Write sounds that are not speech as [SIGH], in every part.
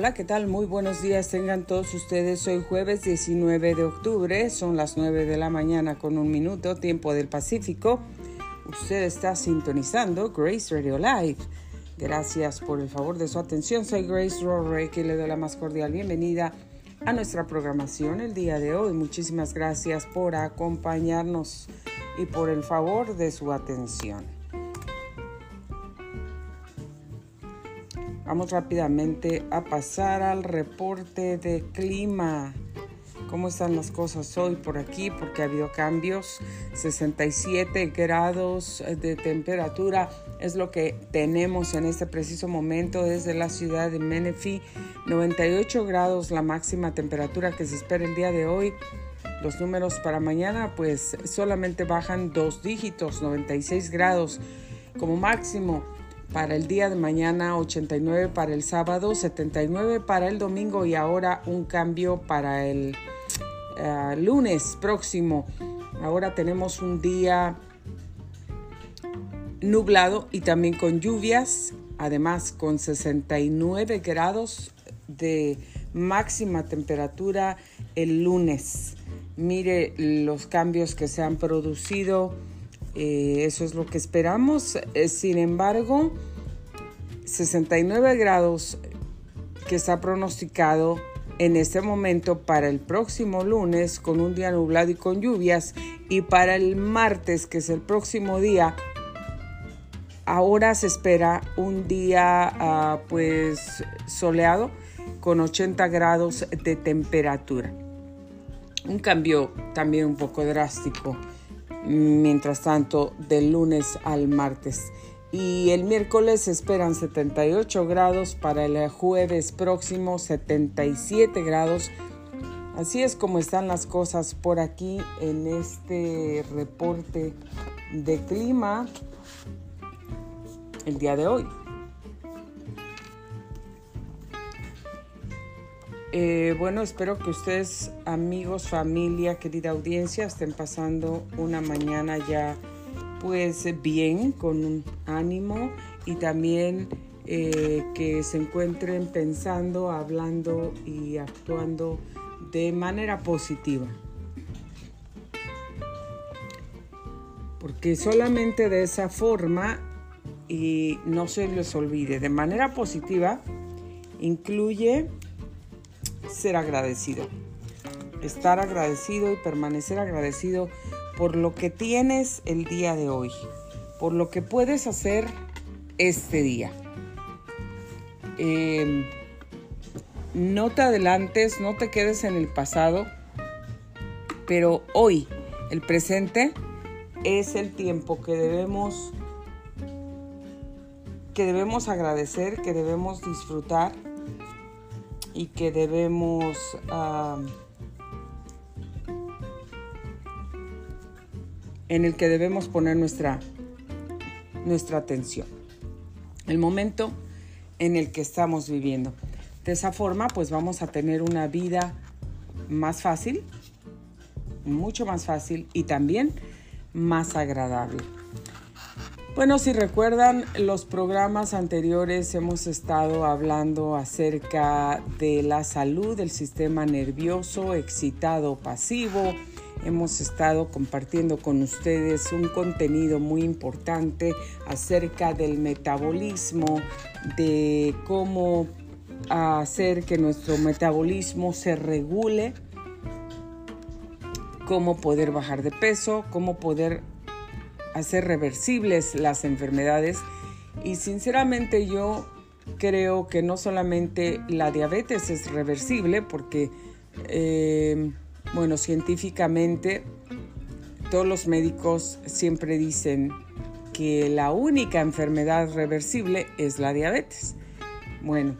Hola, ¿qué tal? Muy buenos días tengan todos ustedes. Hoy jueves 19 de octubre, son las 9 de la mañana con un minuto, tiempo del Pacífico. Usted está sintonizando Grace Radio Live. Gracias por el favor de su atención. Soy Grace Rory, que le doy la más cordial bienvenida a nuestra programación el día de hoy. Muchísimas gracias por acompañarnos y por el favor de su atención. Vamos rápidamente a pasar al reporte de clima. ¿Cómo están las cosas hoy por aquí? Porque ha habido cambios. 67 grados de temperatura es lo que tenemos en este preciso momento desde la ciudad de Menifee. 98 grados la máxima temperatura que se espera el día de hoy. Los números para mañana pues solamente bajan dos dígitos, 96 grados como máximo para el día de mañana, 89 para el sábado, 79 para el domingo y ahora un cambio para el uh, lunes próximo. Ahora tenemos un día nublado y también con lluvias, además con 69 grados de máxima temperatura el lunes. Mire los cambios que se han producido eh, eso es lo que esperamos. Eh, sin embargo, 69 grados que está pronosticado en este momento para el próximo lunes con un día nublado y con lluvias y para el martes que es el próximo día ahora se espera un día ah, pues soleado con 80 grados de temperatura un cambio también un poco drástico mientras tanto del lunes al martes. Y el miércoles esperan 78 grados, para el jueves próximo 77 grados. Así es como están las cosas por aquí en este reporte de clima el día de hoy. Eh, bueno, espero que ustedes, amigos, familia, querida audiencia, estén pasando una mañana ya pues bien, con un ánimo y también eh, que se encuentren pensando, hablando y actuando de manera positiva. Porque solamente de esa forma, y no se les olvide, de manera positiva, incluye ser agradecido. Estar agradecido y permanecer agradecido por lo que tienes el día de hoy, por lo que puedes hacer este día. Em, no te adelantes, no te quedes en el pasado, pero hoy, el presente, es el tiempo que debemos que debemos agradecer, que debemos disfrutar y que debemos en el que debemos poner nuestra, nuestra atención. El momento en el que estamos viviendo. De esa forma, pues vamos a tener una vida más fácil, mucho más fácil y también más agradable. Bueno, si recuerdan los programas anteriores hemos estado hablando acerca de la salud del sistema nervioso excitado pasivo. Hemos estado compartiendo con ustedes un contenido muy importante acerca del metabolismo, de cómo hacer que nuestro metabolismo se regule, cómo poder bajar de peso, cómo poder hacer reversibles las enfermedades y sinceramente yo creo que no solamente la diabetes es reversible porque, eh, bueno, científicamente todos los médicos siempre dicen que la única enfermedad reversible es la diabetes. Bueno,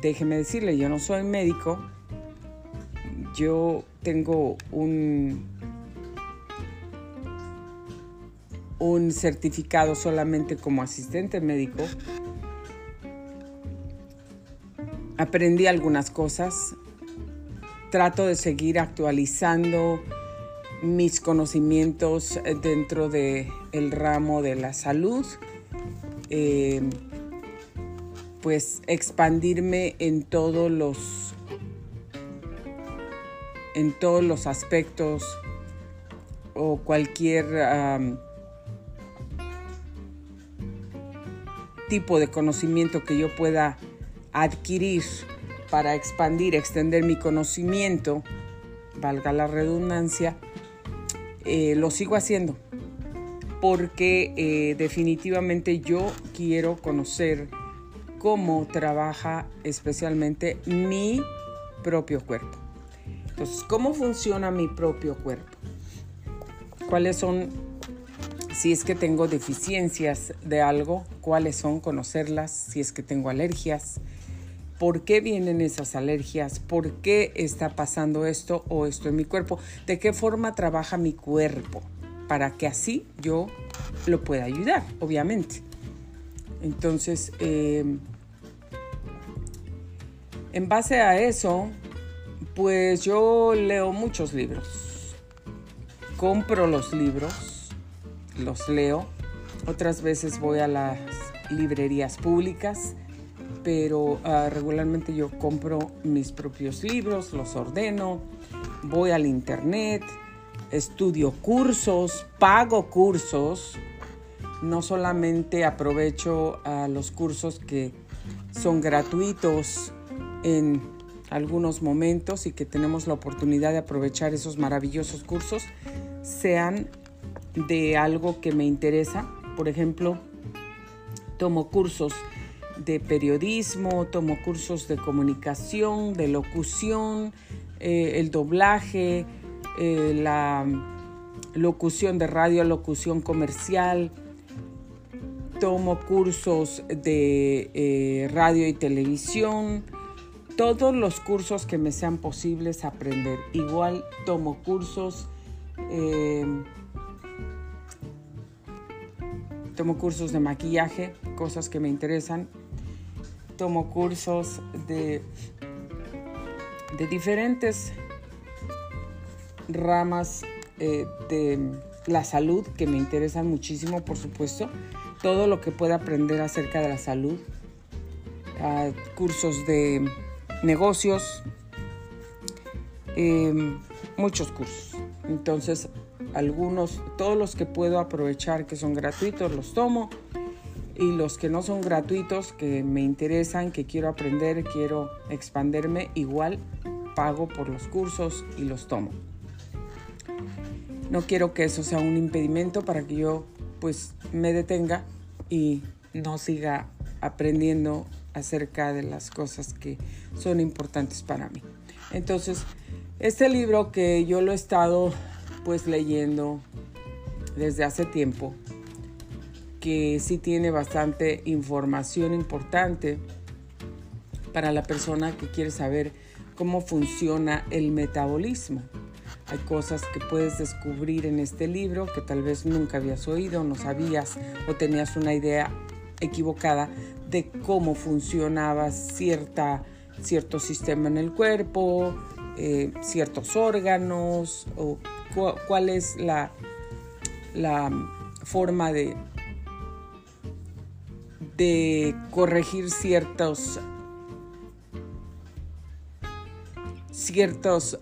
déjeme decirle, yo no soy médico, yo tengo un un certificado solamente como asistente médico. Aprendí algunas cosas. Trato de seguir actualizando mis conocimientos dentro del el ramo de la salud. Eh, pues expandirme en todos los en todos los aspectos o cualquier tipo de conocimiento que yo pueda adquirir para expandir, extender mi conocimiento, valga la redundancia, eh, lo sigo haciendo porque eh, definitivamente yo quiero conocer cómo trabaja especialmente mi propio cuerpo. Entonces, ¿cómo funciona mi propio cuerpo? ¿Cuáles son, si es que tengo deficiencias de algo, cuáles son, conocerlas, si es que tengo alergias, por qué vienen esas alergias, por qué está pasando esto o esto en mi cuerpo, de qué forma trabaja mi cuerpo, para que así yo lo pueda ayudar, obviamente. Entonces, em, en base a eso, pues yo leo muchos libros. Compro los libros, los leo. Otras veces voy a las librerías públicas pero ah, regularmente yo compro mis propios libros, los ordeno, voy al internet, estudio cursos, pago cursos, no solamente aprovecho a los cursos que son gratuitos en algunos momentos y que tenemos la oportunidad de aprovechar esos maravillosos cursos, sean de algo que me interesa. Por ejemplo, tomo cursos de periodismo, tomo cursos de comunicación, de locución, eh, el doblaje, eh, la locución de radio, locución comercial, tomo cursos de eh, radio y televisión, todos los cursos que me sean posibles aprender. Igual tomo cursos tomo cursos de maquillaje, cosas que me interesan, tomo cursos de, de diferentes ramas eh, de la salud que me interesan muchísimo, por supuesto. Todo lo que pueda aprender acerca de la salud. Ah, cursos de negocios. Em, muchos cursos. Entonces, algunos, todos los que puedo aprovechar que son gratuitos, los tomo y los que no son gratuitos, que me interesan, que quiero aprender, quiero expanderme, igual pago por los cursos y los tomo. No quiero que eso sea un impedimento para que yo pues me detenga y no siga aprendiendo acerca de las cosas que son importantes para mí. Entonces, este libro que yo lo he estado pues leyendo desde hace tiempo, que sí tiene bastante información importante para la persona que quiere saber cómo funciona el metabolismo. Hay cosas que puedes descubrir en este libro que tal vez nunca habías oído, no sabías o tenías una idea equivocada de cómo funcionaba cierta, cierto sistema en el cuerpo, eh, ciertos órganos o cuál es la, la forma de de corregir ciertos ciertos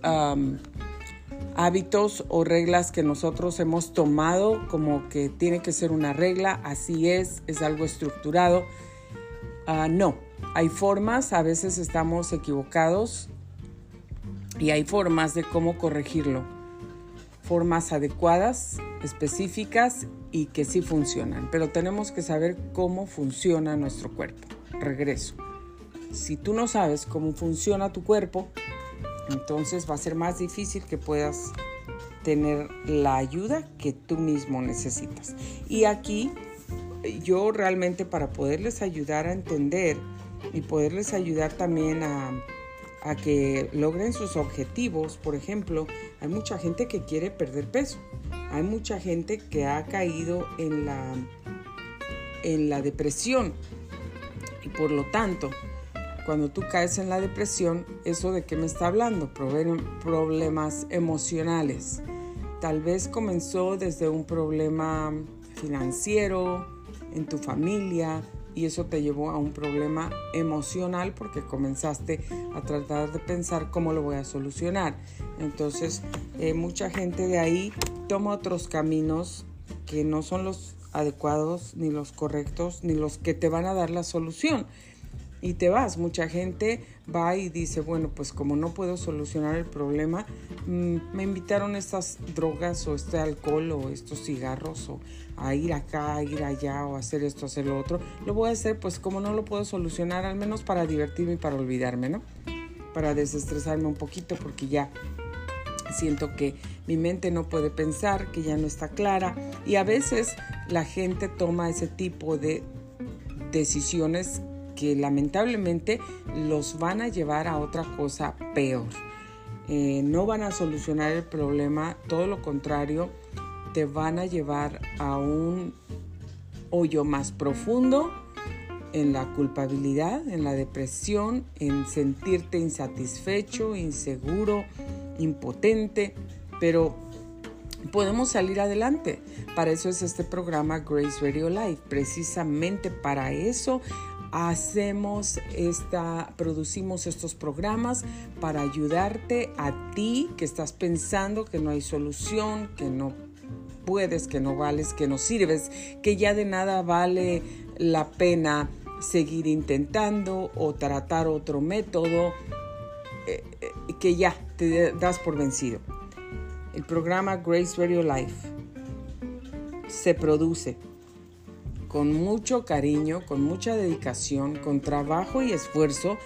hábitos o reglas que nosotros hemos tomado como que tiene que ser una regla, así es, es algo estructurado. Ah, no, hay formas, a veces estamos equivocados y hay formas de cómo corregirlo. Formas adecuadas, específicas y que sí funcionan, pero tenemos que saber cómo funciona nuestro cuerpo. Regreso. Si tú no sabes cómo funciona tu cuerpo, entonces va a ser más difícil que puedas tener la ayuda que tú mismo necesitas. Y aquí yo realmente para poderles ayudar a entender y poderles ayudar también a, a que logren sus objetivos, por ejemplo, hay mucha gente que quiere perder peso hay mucha gente que ha caído en la, en la depresión y por lo tanto, cuando tú caes en la depresión, ¿eso de qué me está hablando? Problemas emocionales. Tal vez comenzó desde un problema financiero, en tu familia, y eso te llevó a un problema emocional porque comenzaste a tratar de pensar cómo lo voy a solucionar. Entonces, eh, mucha gente de ahí toma otros caminos que no son los adecuados, ni los correctos, ni los que te van a dar la solución. Y te vas. Mucha gente va y dice, bueno, pues como no puedo solucionar el problema, mm, me invitaron estas drogas o este alcohol o estos cigarros o a ir acá, a ir allá o hacer esto, hacer lo otro. Lo voy a hacer pues como no lo puedo solucionar, al menos para divertirme y para olvidarme, ¿no? Para desestresarme un poquito porque ya siento que mi mente no puede pensar, que ya no está clara y a veces la gente toma ese tipo de decisiones que lamentablemente los van a llevar a otra cosa peor. Eh, no van a solucionar el problema, todo lo contrario, te van a llevar a un hoyo más profundo en la culpabilidad, en la depresión, en sentirte insatisfecho, inseguro, impotente, pero podemos salir adelante. Para eso es este programa Grace Radio Life, precisamente para eso hacemos esta, producimos estos programas para ayudarte a ti que estás pensando que no hay solución, que no puedes, que no vales, que no sirves, que ya de nada vale la pena seguir intentando o tratar otro método, eh, eh, que ya te das por vencido. El programa Grace Radio Life se produce con mucho cariño, con mucha dedicación, con trabajo y esfuerzo,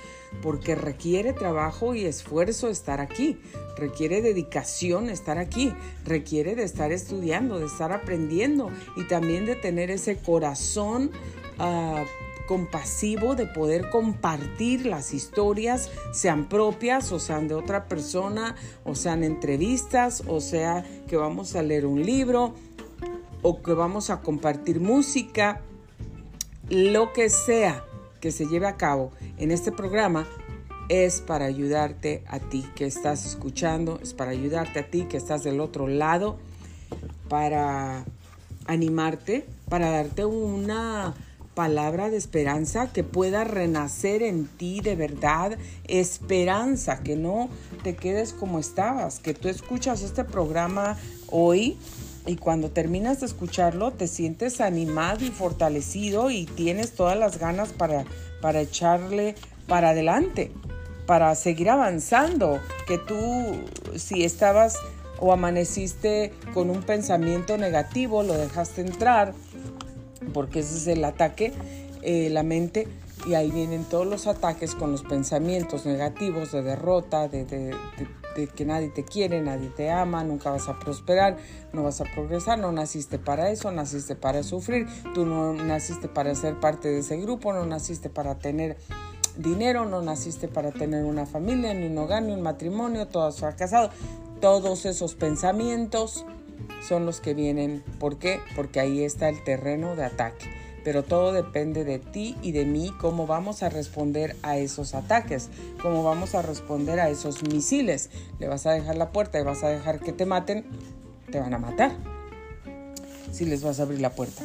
porque requiere trabajo y esfuerzo estar aquí, requiere dedicación estar aquí, requiere de estar estudiando, de estar aprendiendo y también de tener ese corazón uh, compasivo de poder compartir las historias, sean propias o sean de otra persona, o sean entrevistas, o sea que vamos a leer un libro, o que vamos a compartir música, lo que sea que se lleve a cabo en este programa es para ayudarte a ti que estás escuchando, es para ayudarte a ti que estás del otro lado, para animarte, para darte una palabra de esperanza que pueda renacer en ti de verdad, esperanza, que no te quedes como estabas, que tú escuchas este programa hoy y cuando terminas de escucharlo te sientes animado y fortalecido y tienes todas las ganas para, para echarle para adelante, para seguir avanzando, que tú si estabas o amaneciste con un pensamiento negativo, lo dejaste entrar, porque ese es el ataque, eh, la mente, y ahí vienen todos los ataques con los pensamientos negativos de derrota, de, que nadie te quiere, nadie te ama, nunca vas a prosperar, no vas a progresar, no naciste para eso, naciste para sufrir, tú no naciste para ser parte de ese grupo, no naciste para tener dinero, no naciste para tener una familia, ni un hogar, ni un matrimonio, todo has fracasado. Todos esos pensamientos son los que vienen. ¿Por qué? Porque ahí está el terreno de ataque pero todo depende de ti y de mí cómo vamos a responder a esos ataques, cómo vamos a responder a esos misiles. Le vas a dejar la puerta y vas a dejar que te maten, te van a matar si les vas a abrir la puerta.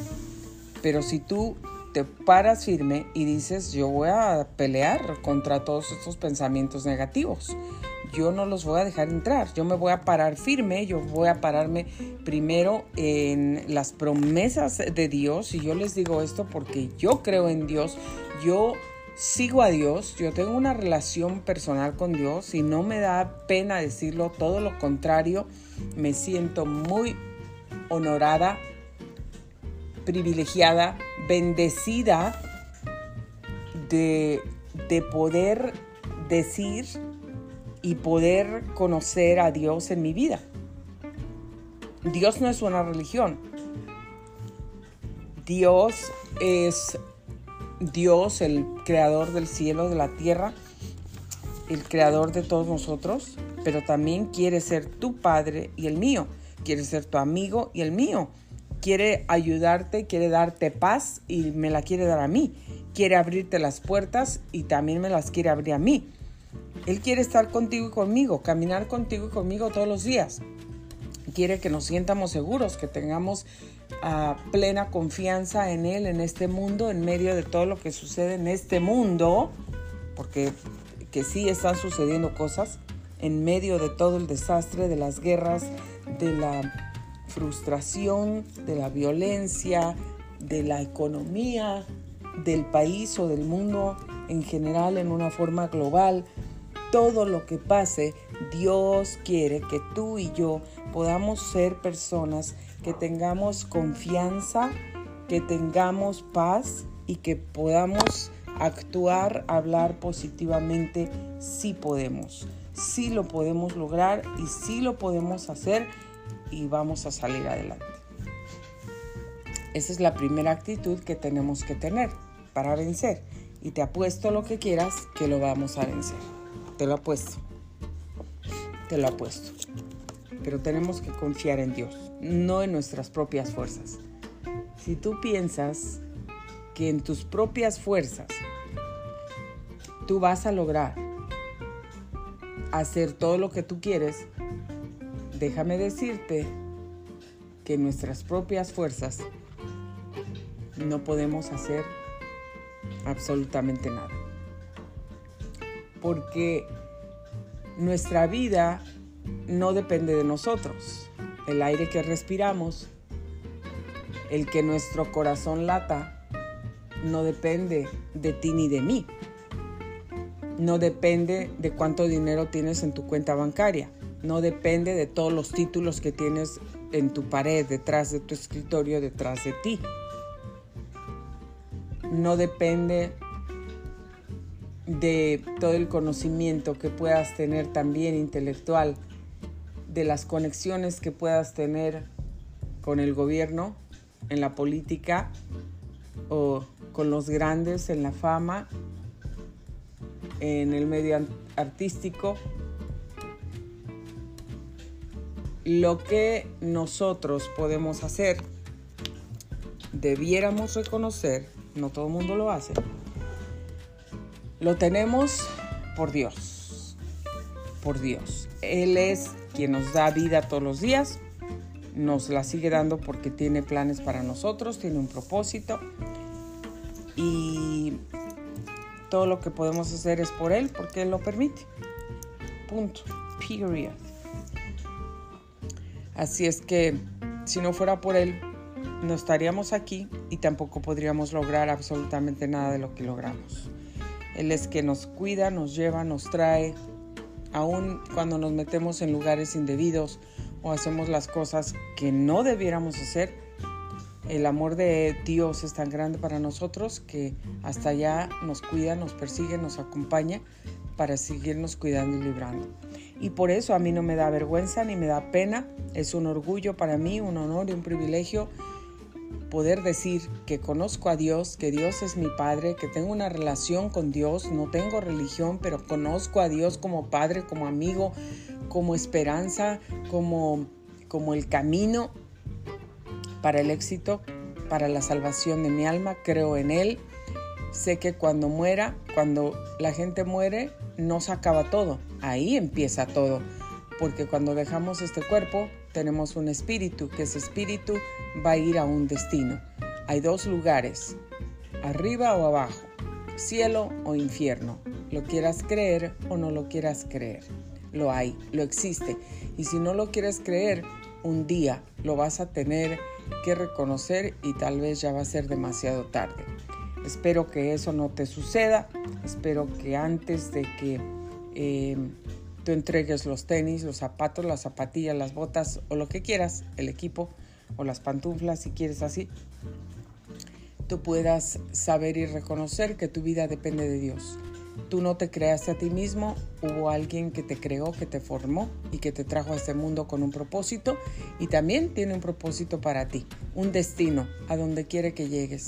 Pero si tú te paras firme y dices, yo voy a pelear contra todos estos pensamientos negativos, yo no los voy a dejar entrar, yo me voy a parar firme, yo voy a pararme primero en las promesas de Dios. Y yo les digo esto porque yo creo en Dios, yo sigo a Dios, yo tengo una relación personal con Dios y no me da pena decirlo, todo lo contrario, me siento muy honorada, privilegiada, bendecida de, de poder decir y poder conocer a Dios en mi vida. Dios no es una religión. Dios es Dios, el creador del cielo, de la tierra, el creador de todos nosotros, pero también quiere ser tu padre y el mío, quiere ser tu amigo y el mío, quiere ayudarte, quiere darte paz y me la quiere dar a mí, quiere abrirte las puertas y también me las quiere abrir a mí. Él quiere estar contigo y conmigo, caminar contigo y conmigo todos los días. quiere que nos sientamos seguros, que tengamos ah, plena confianza en Él, en este mundo, en medio de todo lo que sucede en este mundo, porque que sí están sucediendo cosas, en medio de todo el desastre, de las guerras, de la frustración, de la violencia, de la economía, del país o del mundo en general en una forma global, todo lo que pase, Dios quiere que tú y yo podamos ser personas que tengamos confianza, que tengamos paz y que podamos actuar, hablar positivamente, sí podemos, sí lo podemos lograr y sí lo podemos hacer y vamos a salir adelante. Esa es la primera actitud que tenemos que tener para vencer. Y te apuesto lo que quieras que lo vamos a vencer. Te lo apuesto. Te lo apuesto. Pero tenemos que confiar en Dios, no en nuestras propias fuerzas. Si tú piensas que en tus propias fuerzas tú vas a lograr hacer todo lo que tú quieres, déjame decirte que nuestras propias fuerzas no podemos hacer absolutamente nada. Porque nuestra vida no depende de nosotros. El aire que respiramos, el que nuestro corazón lata, no depende de ti ni de mí. No depende de cuánto dinero tienes en tu cuenta bancaria. No depende de todos los títulos que tienes en tu pared, detrás de tu escritorio, detrás de ti no depende de todo el conocimiento que puedas tener también intelectual, de las conexiones que puedas tener con el gobierno, en la política o con los grandes en la fama, en el medio artístico. Lo que nosotros podemos hacer, debiéramos reconocer no todo el mundo lo hace, lo tenemos por Dios, por Dios. Él es quien nos da vida todos los días, nos la sigue dando porque tiene planes para nosotros, tiene un propósito y todo lo que podemos hacer es por Él porque Él lo permite. Punto. Period. Así es que si no fuera por Él, no estaríamos aquí y tampoco podríamos lograr absolutamente nada de lo que logramos. Él es que nos cuida, nos lleva, nos trae, aun cuando nos metemos en lugares indebidos o hacemos las cosas que no debiéramos hacer. El amor de Dios es tan grande para nosotros que hasta allá nos cuida, nos persigue, nos acompaña para seguirnos cuidando y librando. Y por eso a mí no me da vergüenza ni me da pena. Es un orgullo para mí, un honor y un privilegio poder decir que conozco a Dios, que Dios es mi Padre, que tengo una relación con Dios, no tengo religión, pero conozco a Dios como Padre, como amigo, como esperanza, como, como el camino para el éxito, para la salvación de mi alma, creo en Él. Sé que cuando muera, cuando la gente muere, no se acaba todo, ahí empieza todo, porque cuando dejamos este cuerpo, tenemos un espíritu, que ese espíritu va a ir a un destino. Hay dos lugares, arriba o abajo, cielo o infierno. Lo quieras creer o no lo quieras creer. Lo hay, lo existe. Y si no lo quieres creer, un día lo vas a tener que reconocer y tal vez ya va a ser demasiado tarde. Espero que eso no te suceda. Espero que antes de que eh, tú entregues los tenis, los zapatos, las zapatillas, las botas o lo que quieras, el equipo o las pantuflas si quieres así, tú puedas saber y reconocer que tu vida depende de Dios. Tú no te creaste a ti mismo, hubo alguien que te creó, que te formó y que te trajo a este mundo con un propósito y también tiene un propósito para ti, un destino a donde quiere que llegues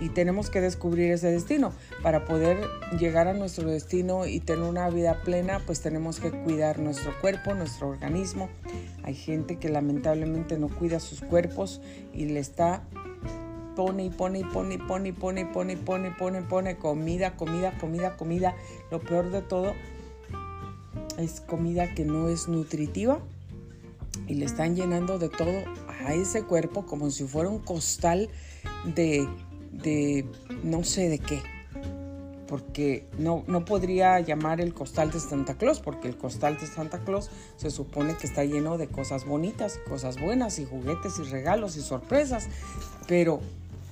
y tenemos que descubrir ese destino. Para poder llegar a nuestro destino y tener una vida plena, pues tenemos que cuidar nuestro cuerpo, nuestro organismo. Hay gente que lamentablemente no cuida sus cuerpos y le está pone y pone y pone y pone y pone y pone y pone pone pone comida, comida, comida, comida. Lo peor de todo es comida que no es nutritiva y le están llenando de todo a ese cuerpo como si fuera un costal de, de no sé de qué. Porque no, no podría llamar el costal de Santa Claus, porque el costal de Santa Claus se supone que está lleno de cosas bonitas, cosas buenas, y juguetes, y regalos, y sorpresas. Pero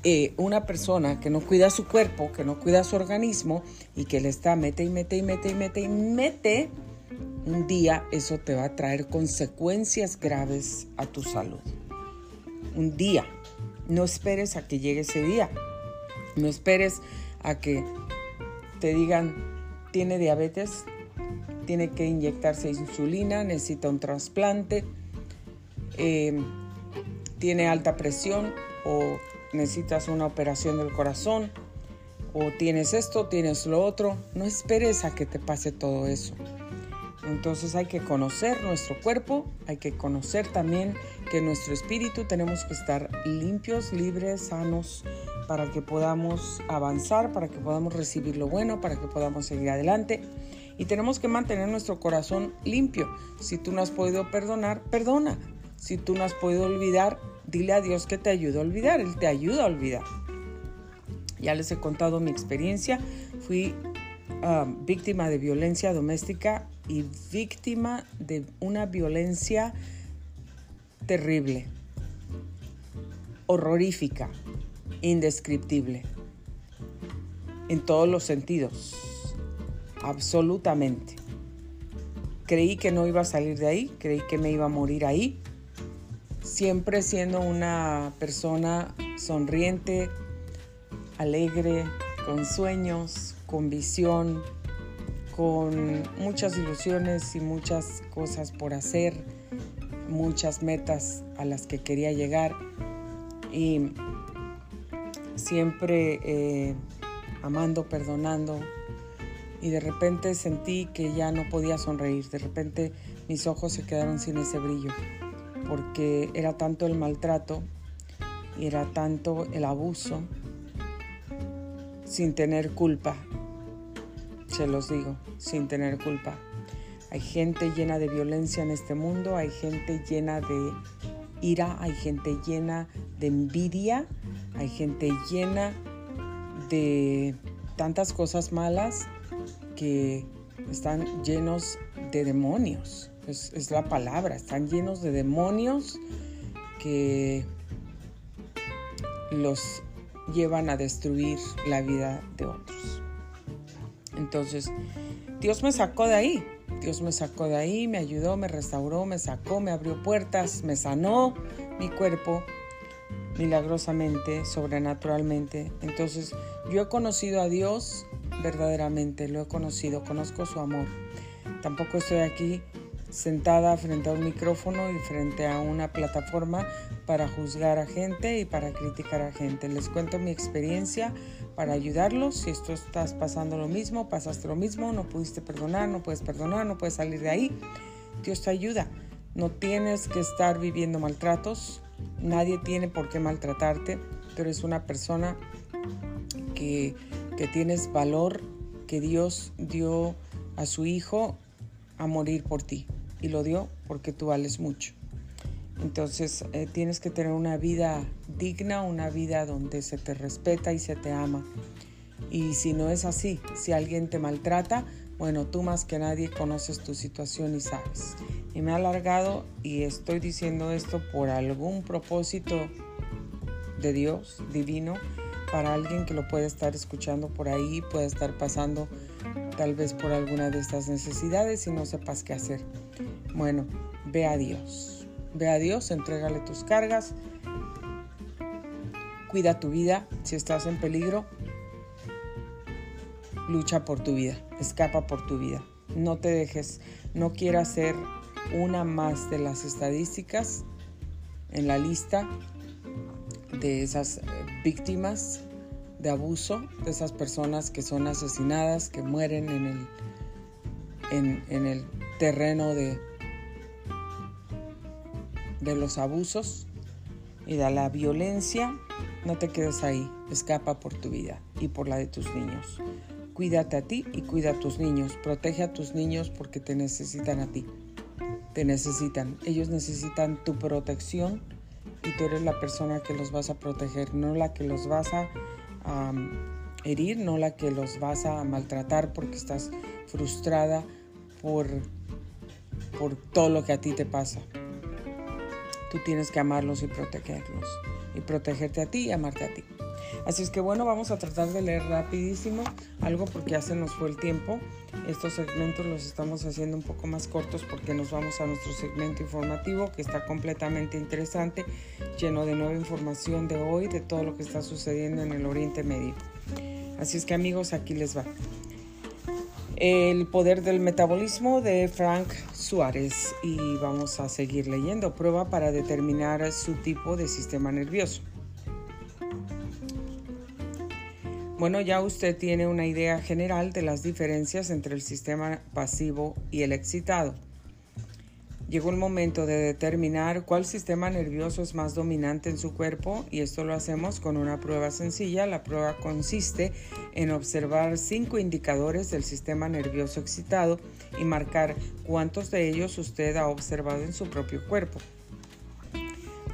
eh, una persona que no cuida su cuerpo, que no cuida su organismo, y que le está mete y mete y mete y mete y mete, un día eso te va a traer consecuencias graves a tu salud. Un día. No esperes a que llegue ese día. No esperes a que te digan, tiene diabetes, tiene que inyectarse insulina, necesita un trasplante, eh, tiene alta presión o necesitas una operación del corazón o tienes esto, tienes lo otro. No esperes a que te pase todo eso. Entonces hay que conocer nuestro cuerpo, hay que conocer también que nuestro espíritu tenemos que estar limpios, libres, sanos, para que podamos avanzar, para que podamos recibir lo bueno, para que podamos seguir adelante. Y tenemos que mantener nuestro corazón limpio. Si tú no has podido perdonar, perdona. Si tú no has podido olvidar, dile a Dios que te ayude a olvidar. Él te ayuda a olvidar. Ya les he contado mi experiencia. Fui ah, víctima de violencia doméstica y víctima de una violencia terrible, horrorífica, indescriptible, en todos los sentidos, absolutamente. Creí que no iba a salir de ahí, creí que me iba a morir ahí, siempre siendo una persona sonriente, alegre, con sueños, con visión, con muchas ilusiones y muchas cosas por hacer, muchas metas a las que quería llegar. Y siempre eh, amando, perdonando. Y de repente sentí que ya no podía sonreír, de repente mis ojos se quedaron sin ese brillo porque era tanto el maltrato era tanto el abuso sin tener culpa. Se los digo, sin tener culpa. Hay gente llena de violencia en este mundo, hay gente llena de ira, hay gente llena de envidia, hay gente llena de tantas cosas malas que están llenos de demonios. Es, es, la palabra, están llenos de demonios que los llevan a destruir la vida de otros. Entonces, Dios me sacó de ahí. Dios me sacó de ahí, me ayudó, me restauró, me sacó, me abrió puertas, me sanó mi cuerpo milagrosamente, sobrenaturalmente. Entonces, yo he conocido a Dios verdaderamente, lo he conocido, conozco su amor. Tampoco estoy aquí sentada frente a un micrófono y frente a una plataforma para juzgar a gente y para criticar a gente. Les cuento mi experiencia para ayudarlos. Si esto estás pasando lo mismo, pasaste lo mismo, no pudiste perdonar, no puedes perdonar, no puedes salir de ahí, Dios te ayuda. No tienes que estar viviendo maltratos, nadie tiene por qué maltratarte, pero eres una persona que, que tienes valor, que Dios dio a su Hijo a morir por ti y lo dio porque tú vales mucho. Entonces eh, tienes que tener una vida digna, una vida donde se te respeta y se te ama. Y si no es así, si alguien te maltrata, bueno, tú más que nadie conoces tu situación y sabes. Y me ha alargado y estoy diciendo esto por algún propósito de Dios divino para alguien que lo puede estar escuchando por ahí, puede estar pasando tal vez por alguna de estas necesidades y no sepas qué hacer. Bueno, ve a Dios. Ve a Dios, entrégale tus cargas, cuida tu vida. Si estás en peligro, lucha por tu vida, escapa por tu vida. No te dejes, no quieras ser una más de las estadísticas en la lista de esas eh, víctimas de abuso, de esas personas que son asesinadas, que mueren en el, en, en el terreno de, de los abusos y de la violencia, no te quedes ahí, escapa por tu vida y por la de tus niños. Cuídate a ti y cuida a tus niños, protege a tus niños porque te necesitan a ti. te necesitan. Ellos necesitan tu protección y tú eres la persona que los vas a proteger, no la que los vas a herir, no la que los vas a maltratar porque estás frustrada por, por todo lo que a ti te pasa. Tú tienes que amarlos y protegerlos. Y protegerte a ti y amarte a ti. Así es que bueno, vamos a tratar de leer rapidísimo algo porque ya se nos fue el tiempo. Estos segmentos los estamos haciendo un poco más cortos porque nos vamos a nuestro segmento informativo que está completamente interesante, lleno de nueva información de hoy, de todo lo que está sucediendo en el Oriente Medio. Así es que amigos, aquí les va. El poder del metabolismo de Frank Suárez y vamos a seguir leyendo. Prueba para determinar su tipo de sistema nervioso. Bueno, ya usted tiene una idea general de las diferencias entre el sistema pasivo y el excitado. Llegó el momento de determinar cuál sistema nervioso es más dominante en su cuerpo y esto lo hacemos con una prueba sencilla. La prueba consiste en observar cinco indicadores del sistema nervioso excitado y marcar cuántos de ellos usted ha observado en su propio cuerpo.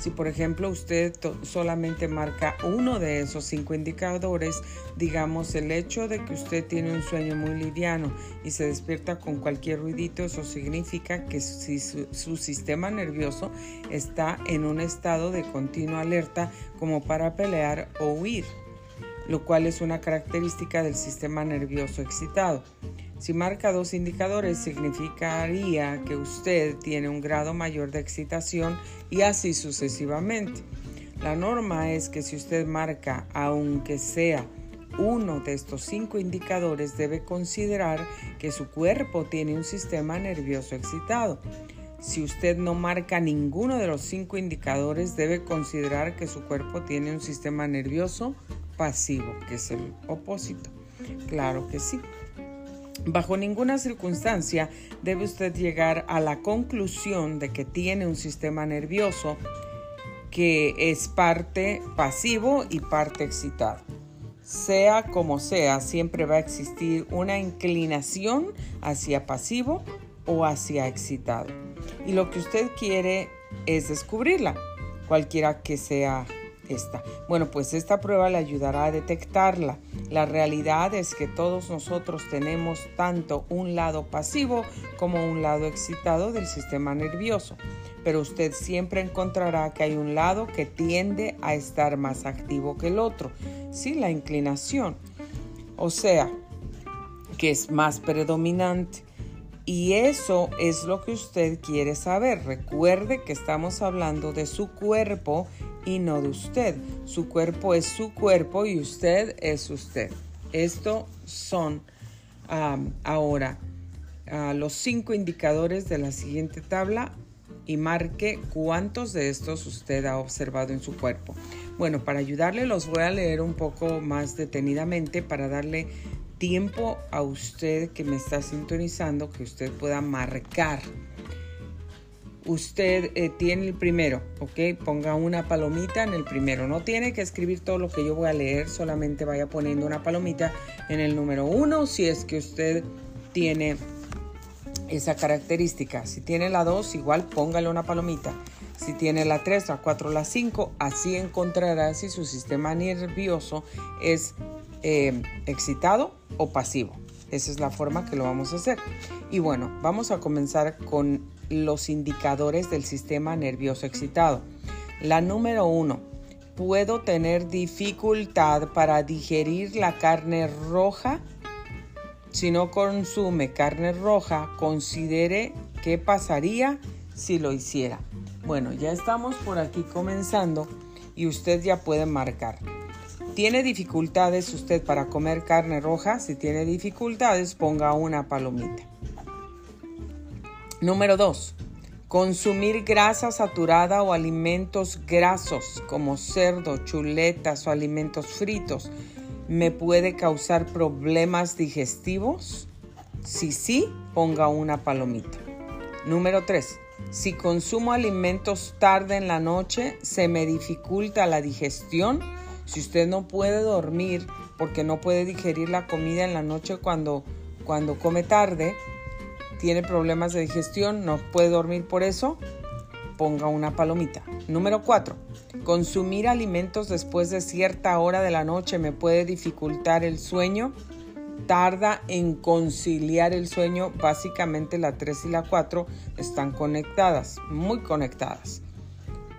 Si por ejemplo usted solamente marca uno de esos cinco indicadores, digamos el hecho de que usted tiene un sueño muy liviano y se despierta con cualquier ruidito, eso significa que su, su sistema nervioso está en un estado de continua alerta como para pelear o huir, lo cual es una característica del sistema nervioso excitado. Si marca dos indicadores, significaría que usted tiene un grado mayor de excitación y así sucesivamente. La norma es que si usted marca, aunque sea uno de estos cinco indicadores, debe considerar que su cuerpo tiene un sistema nervioso excitado. Si usted no marca ninguno de los cinco indicadores, debe considerar que su cuerpo tiene un sistema nervioso pasivo, que es el opósito. Claro que sí. Bajo ninguna circunstancia debe usted llegar a la conclusión de que tiene un sistema nervioso que es parte pasivo y parte excitado. Sea como sea, siempre va a existir una inclinación hacia pasivo o hacia excitado. Y lo que usted quiere es descubrirla, cualquiera que sea bueno, pues esta prueba le ayudará a detectarla. La realidad es que todos nosotros tenemos tanto un lado pasivo como un lado excitado del sistema nervioso, pero usted siempre encontrará que hay un lado que tiende a estar más activo que el otro. Sí, la inclinación. O sea, que es más predominante. Y eso es lo que usted quiere saber. Recuerde que estamos hablando de su cuerpo y no de usted. Su cuerpo es su cuerpo y usted es usted. Estos son ahora los cinco indicadores de la siguiente tabla y marque cuántos de estos usted ha observado en su cuerpo. Bueno, para ayudarle los voy a leer un poco más detenidamente para darle tiempo a usted que me está sintonizando, que usted pueda marcar usted eh, tiene el primero, ¿ok? Ponga una palomita en el primero. No tiene que escribir todo lo que yo voy a leer, solamente vaya poniendo una palomita en el número uno si es que usted tiene esa característica. Si tiene la dos, igual póngale una palomita. Si tiene la 3, la 4, la 5, así encontrará si su sistema nervioso es eh, excitado o pasivo. Esa es la forma que lo vamos a hacer. Y bueno, vamos a comenzar con los indicadores del sistema nervioso excitado. La número uno, puedo tener dificultad para digerir la carne roja. Si no consume carne roja, considere qué pasaría si lo hiciera. Bueno, ya estamos por aquí comenzando y usted ya puede marcar. ¿Tiene dificultades usted para comer carne roja? Si tiene dificultades, ponga una palomita. Número 2. Consumir grasa saturada o alimentos grasos como cerdo, chuletas o alimentos fritos me puede causar problemas digestivos? Si sí, ponga una palomita. Número 3. Si consumo alimentos tarde en la noche, ¿se me dificulta la digestión? Si usted no puede dormir porque no puede digerir la comida en la noche cuando, cuando come tarde, tiene problemas de digestión, no puede dormir por eso, ponga una palomita. Número 4. Consumir alimentos después de cierta hora de la noche me puede dificultar el sueño. Tarda en conciliar el sueño. Básicamente la 3 y la 4 están conectadas, muy conectadas.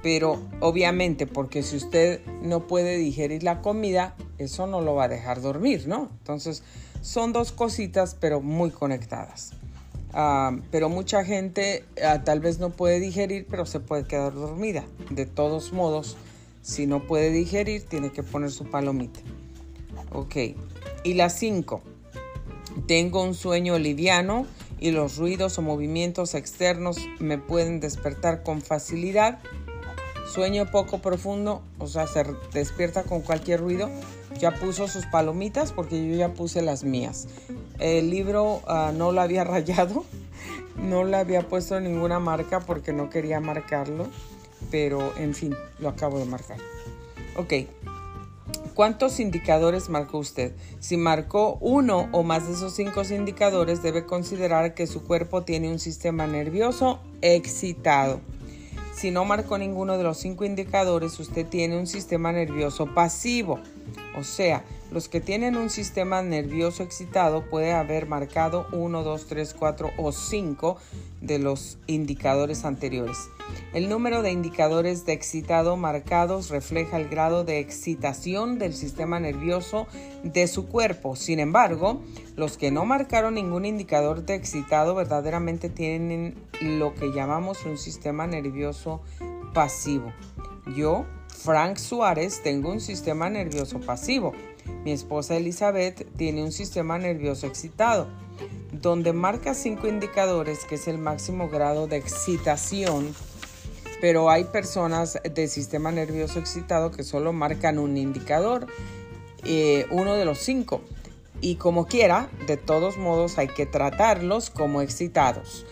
Pero obviamente porque si usted no puede digerir la comida, eso no lo va a dejar dormir, ¿no? Entonces son dos cositas pero muy conectadas. Ah, pero mucha gente ah, tal vez no puede digerir, pero se puede quedar dormida. De todos modos, si no puede digerir, tiene que poner su palomita. Ok. Y la 5. Tengo un sueño liviano y los ruidos o movimientos externos me pueden despertar con facilidad. Sueño poco profundo, o sea, se despierta con cualquier ruido. Ya puso sus palomitas porque yo ya puse las mías. El libro ah, no lo había [LAUGHS] rayado, no le había puesto ninguna marca porque no quería marcarlo, pero en fin, lo acabo de marcar. Ok, ¿Cuántos indicadores marcó usted? Si marcó uno o más de esos cinco indicadores, debe considerar que su cuerpo tiene un sistema nervioso excitado. Si no marcó ninguno de los cinco indicadores, usted tiene un sistema nervioso pasivo. O sea, los que tienen un sistema nervioso excitado puede haber marcado 1, 2, 3, 4 o 5 de los indicadores anteriores. El número de indicadores de excitado marcados refleja el grado de excitación del sistema nervioso de su cuerpo. Sin embargo, los que no marcaron ningún indicador de excitado verdaderamente tienen lo que llamamos un sistema nervioso pasivo. Yo, Frank Suárez, tengo un sistema nervioso pasivo. Mi esposa Elizabeth tiene un sistema nervioso excitado, donde marca cinco indicadores, que es el máximo grado de excitación, pero hay personas de sistema nervioso excitado que solo marcan un indicador, eh, uno de los cinco. Y como quiera, de todos modos hay que tratarlos como excitados.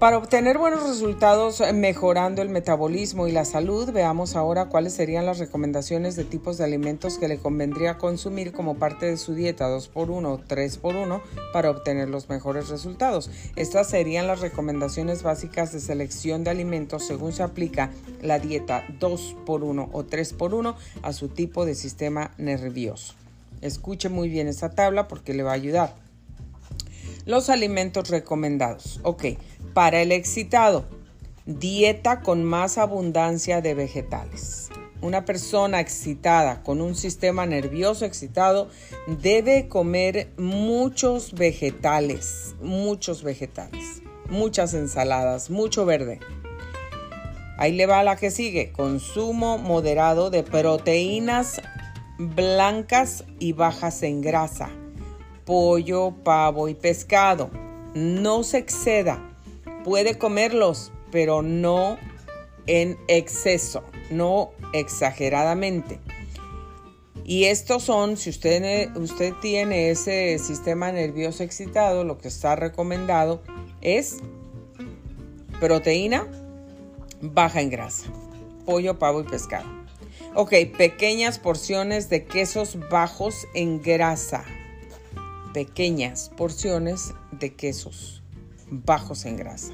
Para obtener buenos resultados eh, mejorando el metabolismo y la salud, veamos ahora cuáles serían las recomendaciones de tipos de alimentos que le convendría consumir como parte de su dieta 2x1 o 3x1 para obtener los mejores resultados. Estas serían las recomendaciones básicas de selección de alimentos según se aplica la dieta 2x1 o 3x1 a su tipo de sistema nervioso. Escuche muy bien esta tabla porque le va a ayudar. Los alimentos recomendados. Ok, para el excitado, dieta con más abundancia de vegetales. Una persona excitada con un sistema nervioso excitado debe comer muchos vegetales, muchos vegetales, muchas ensaladas, mucho verde. Ahí le va la que sigue. Consumo moderado de proteínas blancas y bajas en grasa. Pollo, pavo y pescado. No se exceda puede comerlos, pero no en exceso, no exageradamente. Y estos son, si usted, tiene ese sistema nervioso excitado, lo que está recomendado es proteína baja en grasa, pollo, pavo y pescado. Ok, pequeñas porciones de quesos bajos en grasa. Pequeñas porciones de quesos bajos en grasa.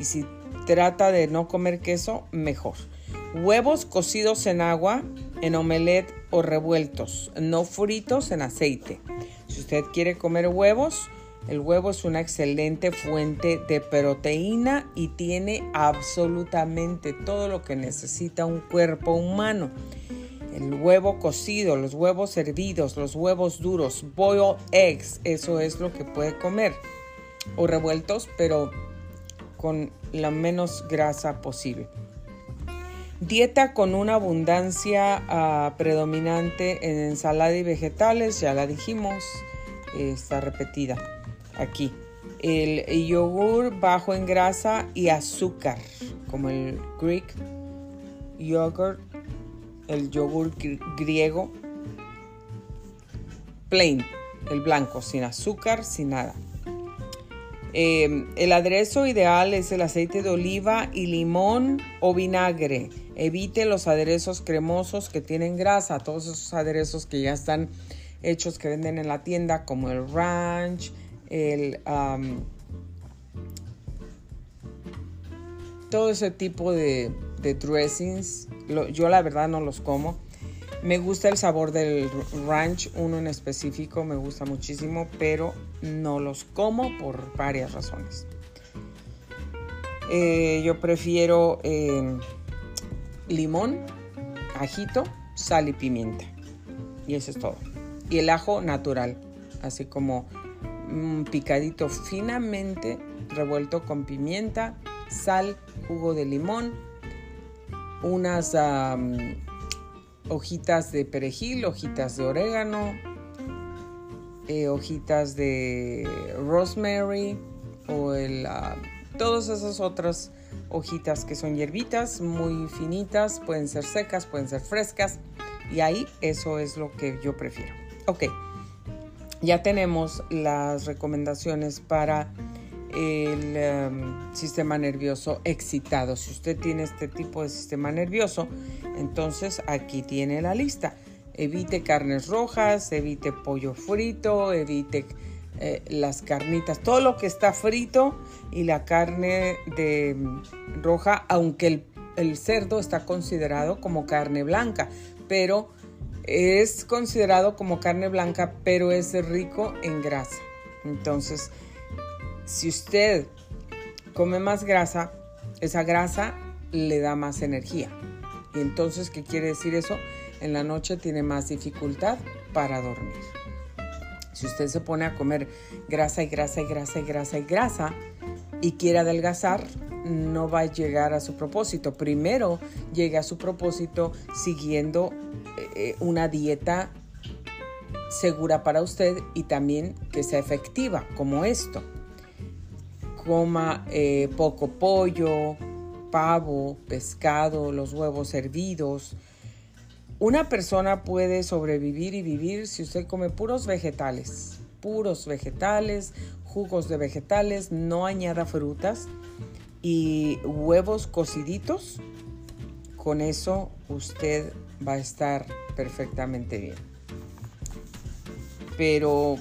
Y si trata de no comer queso, mejor. Huevos cocidos en agua, en omelette o revueltos, no fritos en aceite. Si usted quiere comer huevos, el huevo es una excelente fuente de proteína y tiene absolutamente todo lo que necesita un cuerpo humano. El huevo cocido, los huevos hervidos, los huevos duros, boiled eggs, eso es lo que puede comer o revueltos, pero con la menos grasa posible. Dieta con una abundancia ah, predominante en ensalada y vegetales, ya la dijimos, está repetida aquí. El yogur bajo en grasa y azúcar, como el Greek yogurt, el yogur griego plain, el blanco, sin azúcar, sin nada. Em, el aderezo ideal es el aceite de oliva y limón o vinagre. Evite los aderezos cremosos que tienen grasa, todos esos aderezos que ya están hechos que venden en la tienda, como el ranch, el... Todo ese tipo de dressings, yo la verdad no los como. Me gusta el sabor del ranch, uno en específico me gusta muchísimo, pero no los como por varias razones. Eh, yo prefiero em, limón, ajito, sal y pimienta. Y eso es todo. Y el ajo natural, así como un picadito finamente revuelto con pimienta, sal, jugo de limón, unas hojitas de perejil, hojitas de orégano, eh, hojitas de rosemary o el, ah, todas esas otras hojitas que son hierbitas muy finitas, pueden ser secas, pueden ser frescas y ahí eso es lo que yo prefiero. Ok, ya tenemos las recomendaciones para el em, sistema nervioso excitado. Si usted tiene este tipo de sistema nervioso, entonces aquí tiene la lista. Evite carnes rojas, evite pollo frito, evite eh, las carnitas, todo lo que está frito y la carne de em, roja, aunque el, el cerdo está considerado como carne blanca, pero es considerado como carne blanca, pero es rico en grasa. Entonces, si usted come más grasa, esa grasa le da más energía. Y entonces, ¿qué quiere decir eso? En la noche tiene más dificultad para dormir. Si usted se pone a comer grasa y grasa y grasa y grasa y grasa y quiere adelgazar, no va a llegar a su propósito. Primero llega a su propósito siguiendo eh, una dieta segura para usted y también que sea efectiva, como esto coma eh, poco pollo, pavo, pescado, los huevos hervidos. Una persona puede sobrevivir y vivir si usted come puros vegetales, puros vegetales, jugos de vegetales, no añada frutas y huevos cociditos. Con eso usted va a estar perfectamente bien. Pero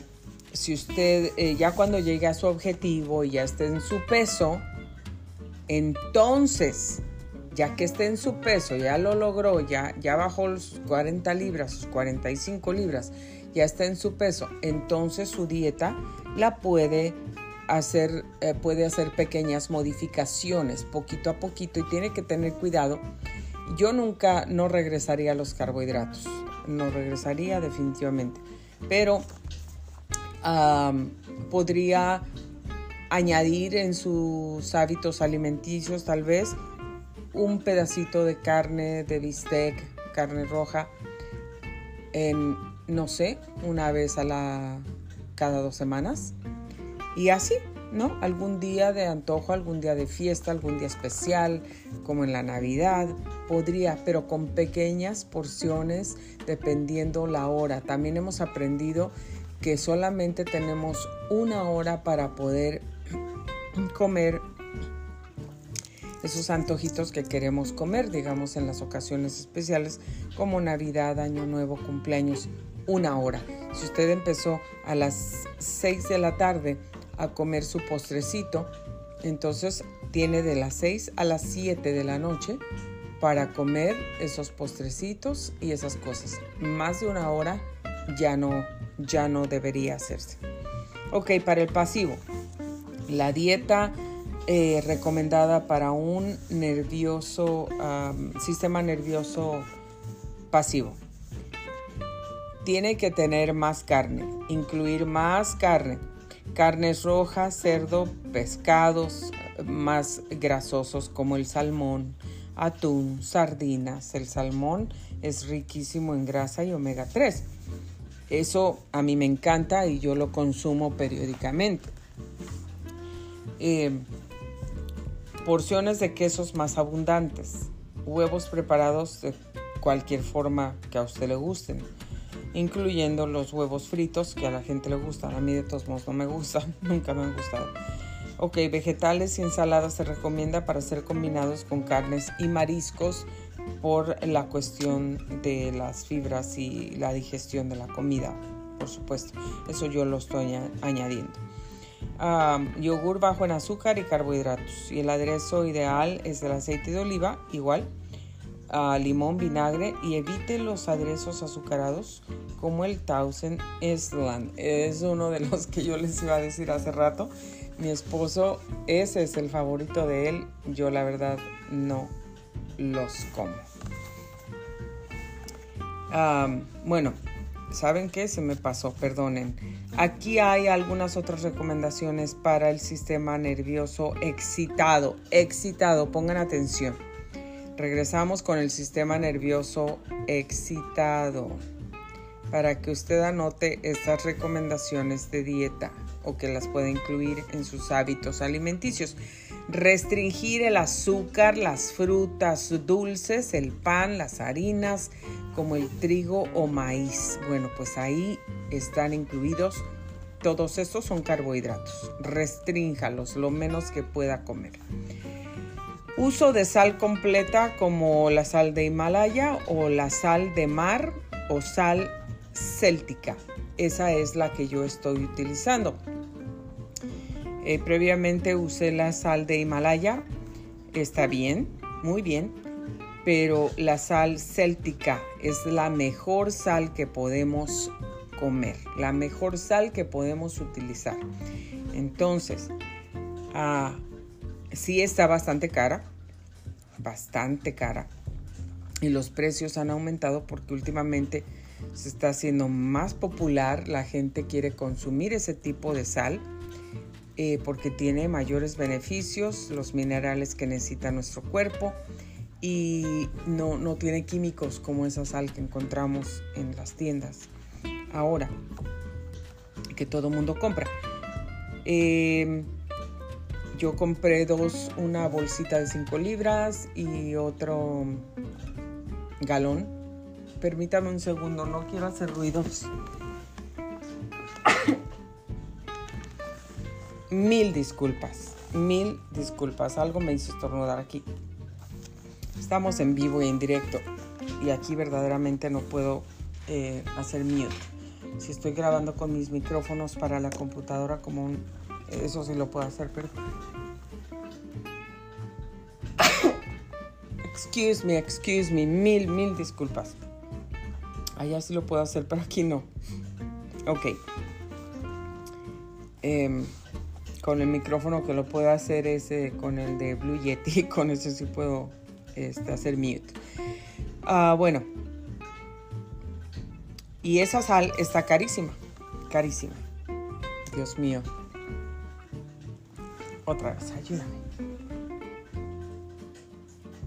si usted eh, ya cuando llegue a su objetivo y ya esté en su peso, entonces, ya que esté en su peso, ya lo logró, ya, ya bajó los 40 libras, sus 45 libras, ya está en su peso, entonces su dieta la puede hacer, eh, puede hacer pequeñas modificaciones poquito a poquito y tiene que tener cuidado. Yo nunca no regresaría a los carbohidratos, no regresaría definitivamente, pero podría añadir en sus hábitos alimenticios tal vez un pedacito de carne de bistec, carne roja, en, no sé, una vez a la cada dos semanas. Y así, ¿no? Algún día de antojo, algún día de fiesta, algún día especial, como en la Navidad, podría, pero con pequeñas porciones dependiendo la hora. También hemos aprendido que solamente tenemos una hora para poder comer esos antojitos que queremos comer, digamos en las ocasiones especiales como Navidad, Año Nuevo, cumpleaños, una hora. Si usted empezó a las 6 de la tarde a comer su postrecito, entonces tiene de las 6 a las 7 de la noche para comer esos postrecitos y esas cosas. Más de una hora ya no ya no debería hacerse. Ok, para el pasivo. La dieta eh, recomendada para un nervioso, sistema nervioso pasivo. Tiene que tener más carne, incluir más carne. Carnes rojas, cerdo, pescados más grasosos como el salmón, atún, sardinas. El salmón es riquísimo en grasa y omega 3. Eso a mí me encanta y yo lo consumo periódicamente. Eh, porciones de quesos más abundantes, huevos preparados de cualquier forma que a usted le gusten, incluyendo los huevos fritos que a la gente le gustan. A mí de todos modos no me gustan, [LAUGHS] nunca me han gustado. Ok, vegetales y ensaladas se recomienda para ser combinados con carnes y mariscos por la cuestión de las fibras y la digestión de la comida, por supuesto. Eso yo lo estoy añadiendo. yogur bajo en azúcar y carbohidratos. Y el aderezo ideal es el aceite de oliva, igual, limón, vinagre y evite los aderezos azucarados como el Thousand Island. Es uno de los que yo les iba a decir hace rato. Mi esposo, ese es el favorito de él. Yo la verdad no los como. Bueno, ¿saben qué? Se me pasó, perdonen. Aquí hay algunas otras recomendaciones para el sistema nervioso excitado. Excitado, pongan atención. Regresamos con el sistema nervioso excitado para que usted anote estas recomendaciones de dieta o que las pueda incluir en sus hábitos alimenticios. Restringir el azúcar, las frutas dulces, el pan, las harinas como el trigo o maíz. Bueno, pues ahí están incluidos. Todos estos son carbohidratos. Restrínjalos lo menos que pueda comer. Uso de sal completa como la sal de Himalaya o la sal de mar o sal céltica. Esa es la que yo estoy utilizando. Eh, previamente usé la sal de Himalaya. Está bien, muy bien. Pero la sal céltica es la mejor sal que podemos comer. La mejor sal que podemos utilizar. Entonces, ah, sí está bastante cara, bastante cara. Y los precios han aumentado porque últimamente se está haciendo más popular, la gente quiere consumir ese tipo de sal eh, porque tiene mayores beneficios, los minerales que necesita nuestro cuerpo y no, no tiene químicos como esa sal que encontramos en las tiendas ahora, que todo mundo compra. Eh, yo compré dos, una bolsita de 5 libras y otro galón. Permítame un segundo, no quiero hacer ruidos. Mil disculpas, mil disculpas. Algo me hizo estornudar aquí. Estamos en vivo y en directo y aquí verdaderamente no puedo eh, hacer mute. Si estoy grabando con mis micrófonos para la computadora como un eso sí lo puedo hacer, pero... [COUGHS] excuse me, excuse me, mil, mil disculpas. Allá sí lo puedo hacer, pero aquí no. Ok. Em, con el micrófono que lo puedo hacer es con el de Blue Yeti. [LAUGHS] Con eso sí puedo este, hacer mute. Ah, bueno. Y esa sal está carísima. Carísima. Dios mío. Otra vez, ayúdame.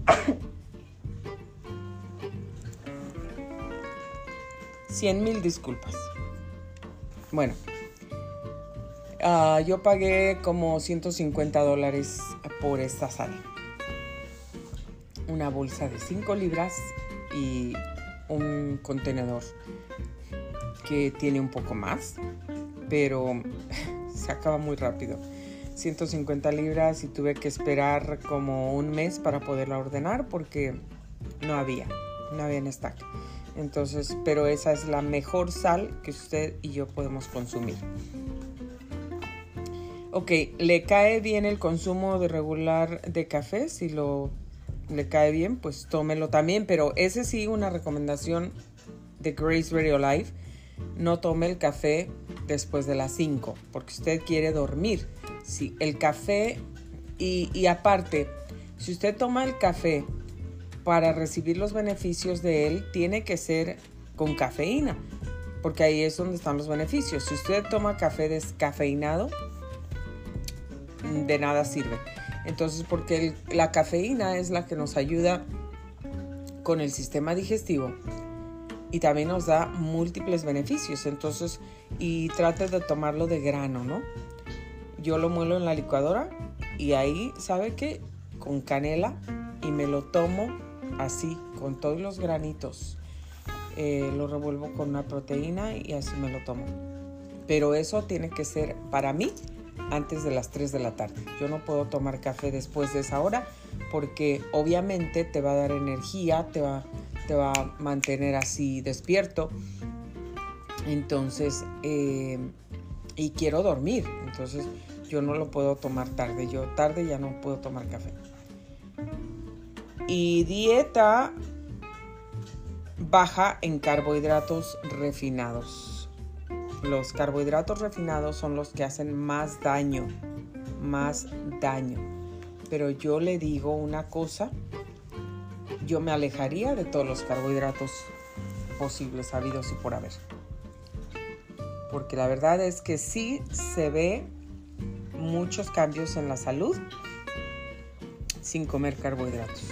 [COUGHS] Cien mil disculpas. Bueno, ah, yo pagué como 150 dólares por esta sal. Una bolsa de 5 libras y un contenedor que tiene un poco más, pero [LAUGHS] se acaba muy rápido. 150 libras y tuve que esperar como un mes para poderla ordenar porque no había, no había en stock. Entonces, pero esa es la mejor sal que usted y yo podemos consumir. Ok, ¿le cae bien el consumo de regular de café? Si lo le cae bien, pues tómelo también. Pero ese sí, una recomendación de Grace Radio Life. No tome el café después de las 5, porque usted quiere dormir. Sí, el café y, aparte, si usted toma el café para recibir los beneficios de él, tiene que ser con cafeína, porque ahí es donde están los beneficios. Si usted toma café descafeinado, de nada sirve. Entonces, porque la cafeína es la que nos ayuda con el sistema digestivo y también nos da múltiples beneficios. Entonces, y trate de tomarlo de grano, ¿no? yo lo muelo en la licuadora y ahí, ¿sabe qué? Con canela y me lo tomo así, con todos los granitos. Eh, lo revuelvo con una proteína y así me lo tomo. Pero eso tiene que ser para mí antes de las 3 de la tarde. Yo no puedo tomar café después de esa hora porque obviamente te va a dar energía, te va, te va a mantener así despierto. Entonces, eh, y quiero dormir. Entonces yo no lo puedo tomar tarde. Yo tarde ya no puedo tomar café. Y dieta baja en carbohidratos refinados. Los carbohidratos refinados son los que hacen más daño, más daño. Pero yo le digo una cosa, yo me alejaría de todos los carbohidratos posibles, habidos y por haber. Porque la verdad es que sí se ve muchos cambios en la salud sin comer carbohidratos.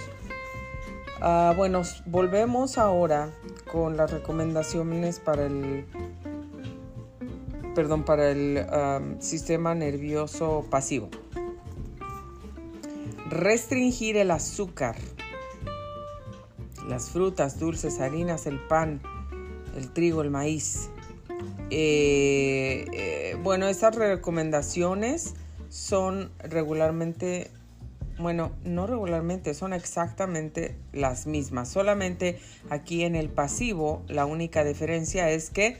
Ah, bueno, volvemos ahora con las recomendaciones para el perdón, para el sistema nervioso pasivo. Restringir el azúcar, las frutas, dulces, harinas, el pan, el trigo, el maíz. Eh, eh, bueno, estas recomendaciones son regularmente bueno, no regularmente, son exactamente las mismas. Solamente aquí en el pasivo la única diferencia es que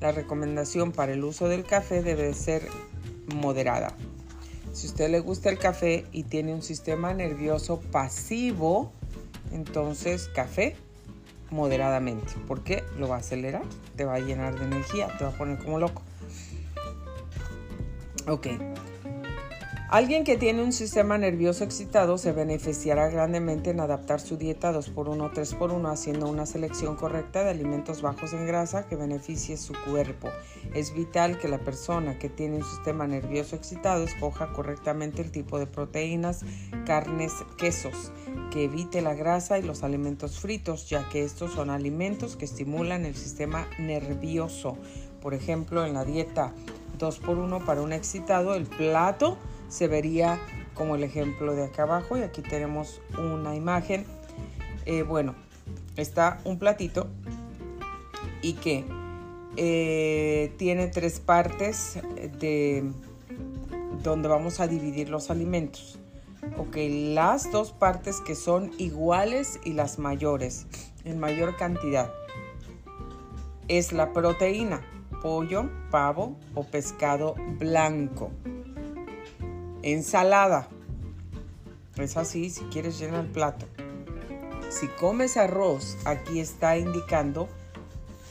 la recomendación para el uso del café debe ser moderada. Si a usted le gusta el café y tiene un sistema nervioso pasivo, entonces café moderadamente, porque lo va a acelerar, te va a llenar de energía, te va a poner como loco. Ok, Alguien que tiene un sistema nervioso excitado se beneficiará grandemente en adaptar su dieta 2x1 o 3x1 haciendo una selección correcta de alimentos bajos en grasa que beneficie su cuerpo. Es vital que la persona que tiene un sistema nervioso excitado escoja correctamente el tipo de proteínas, carnes, quesos, que evite la grasa y los alimentos fritos, ya que estos son alimentos que estimulan el sistema nervioso. Por ejemplo, en la dieta 2x1 para un excitado, el plato se vería como el ejemplo de acá abajo y aquí tenemos una imagen. Eh, bueno, está un platito y que eh, tiene tres partes de donde vamos a dividir los alimentos. Ok, las dos partes que son iguales y las mayores, en mayor cantidad, es la proteína, pollo, pavo o pescado blanco. Ensalada. Es así, si quieres llenar el plato. Si comes arroz, aquí está indicando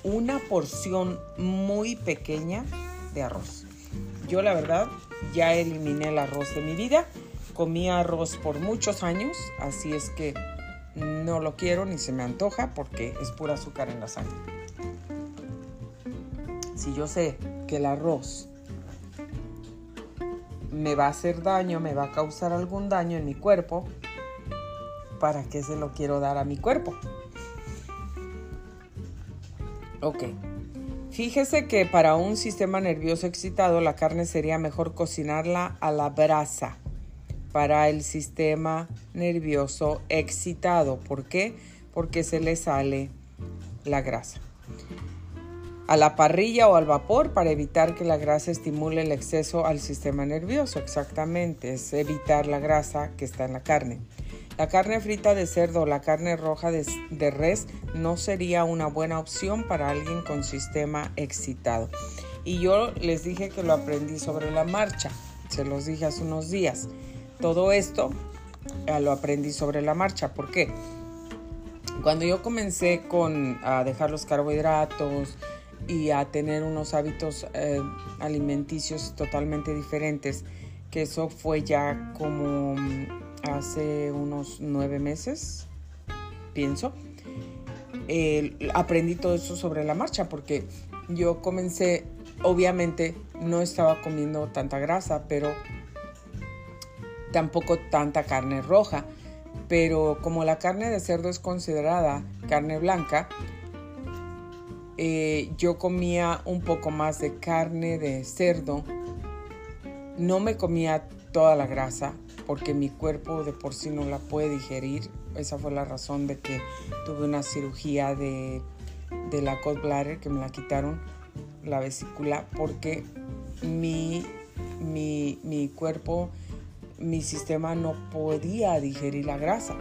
una porción muy pequeña de arroz. Yo la verdad ya eliminé el arroz de mi vida. Comí arroz por muchos años, así es que no lo quiero ni se me antoja porque es pura azúcar en la sangre. Si yo sé que el arroz me va a hacer daño, me va a causar algún daño en mi cuerpo, ¿para qué se lo quiero dar a mi cuerpo? Ok. Fíjese que para un sistema nervioso excitado la carne sería mejor cocinarla a la brasa para el sistema nervioso excitado. ¿Por qué? Porque se le sale la grasa a la parrilla o al vapor para evitar que la grasa estimule el exceso al sistema nervioso. Exactamente, es evitar la grasa que está en la carne. La carne frita de cerdo o la carne roja de, res no sería una buena opción para alguien con sistema excitado. Y yo les dije que lo aprendí sobre la marcha, se los dije hace unos días. Todo esto eh, lo aprendí sobre la marcha. ¿Por qué? Cuando yo comencé con a dejar los carbohidratos, y a tener unos hábitos eh, alimenticios totalmente diferentes, que eso fue ya como mm, hace unos nueve meses, pienso. aprendí todo eso sobre la marcha porque yo comencé, obviamente no estaba comiendo tanta grasa, pero tampoco tanta carne roja. Pero como la carne de cerdo es considerada carne blanca, eh, yo comía un poco más de carne de cerdo. No me comía toda la grasa porque mi cuerpo de por sí no la puede digerir. Esa fue la razón de que tuve una cirugía de, la gallbladder que me la quitaron, la vesícula, porque mi, mi, mi cuerpo, mi sistema no podía digerir la grasa.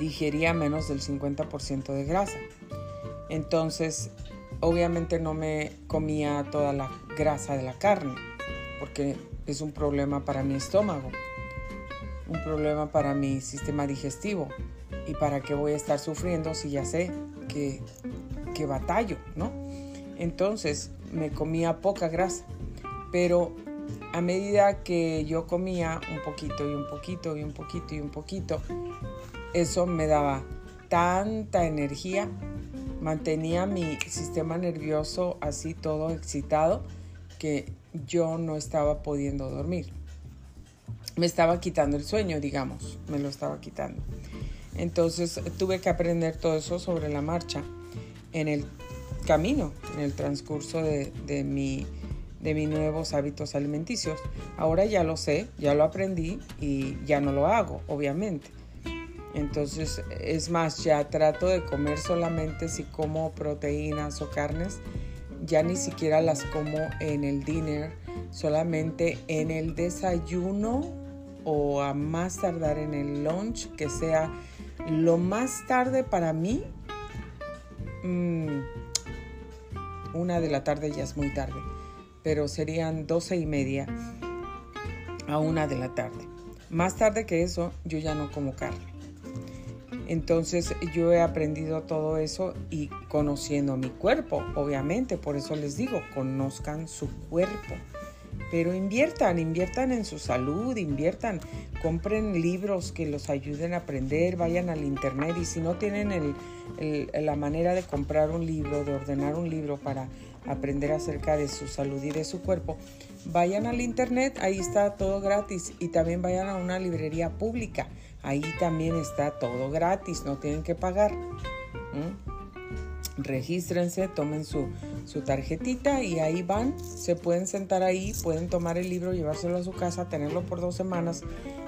Digería menos del 50% de grasa. Entonces, obviamente no me comía toda la grasa de la carne, porque es un problema para mi estómago, un problema para mi sistema digestivo. ¿Y para qué voy a estar sufriendo si ya sé que, que batallo, no? Entonces me comía poca grasa, pero a medida que yo comía un poquito y un poquito y un poquito y un poquito, eso me daba tanta energía, mantenía mi sistema nervioso así todo excitado que yo no estaba pudiendo dormir. Me estaba quitando el sueño, digamos, me lo estaba quitando. Entonces tuve que aprender todo eso sobre la marcha en el camino, en el transcurso de, de mi de mis nuevos hábitos alimenticios. Ahora ya lo sé, ya lo aprendí y ya no lo hago, obviamente. Entonces, es más, ya trato de comer solamente si como proteínas o carnes, ya ni siquiera las como en el dinner, solamente en el desayuno o a más tardar en el lunch, que sea lo más tarde para mí. Mm, una de la tarde ya es muy tarde pero serían doce y media a una de la tarde. Más tarde que eso, yo ya no como carne. Entonces yo he aprendido todo eso y conociendo mi cuerpo, obviamente, por eso les digo, conozcan su cuerpo. Pero inviertan, inviertan en su salud, inviertan, compren libros que los ayuden a aprender, vayan al internet y si no tienen la manera de comprar un libro, de ordenar un libro para aprender acerca de su salud y de su cuerpo, vayan al internet, ahí está todo gratis y también vayan a una librería pública, ahí también está todo gratis, no tienen que pagar. Regístrense, tomen su, su tarjetita y ahí van, se pueden sentar ahí, pueden tomar el libro, llevárselo a su casa, tenerlo por dos semanas.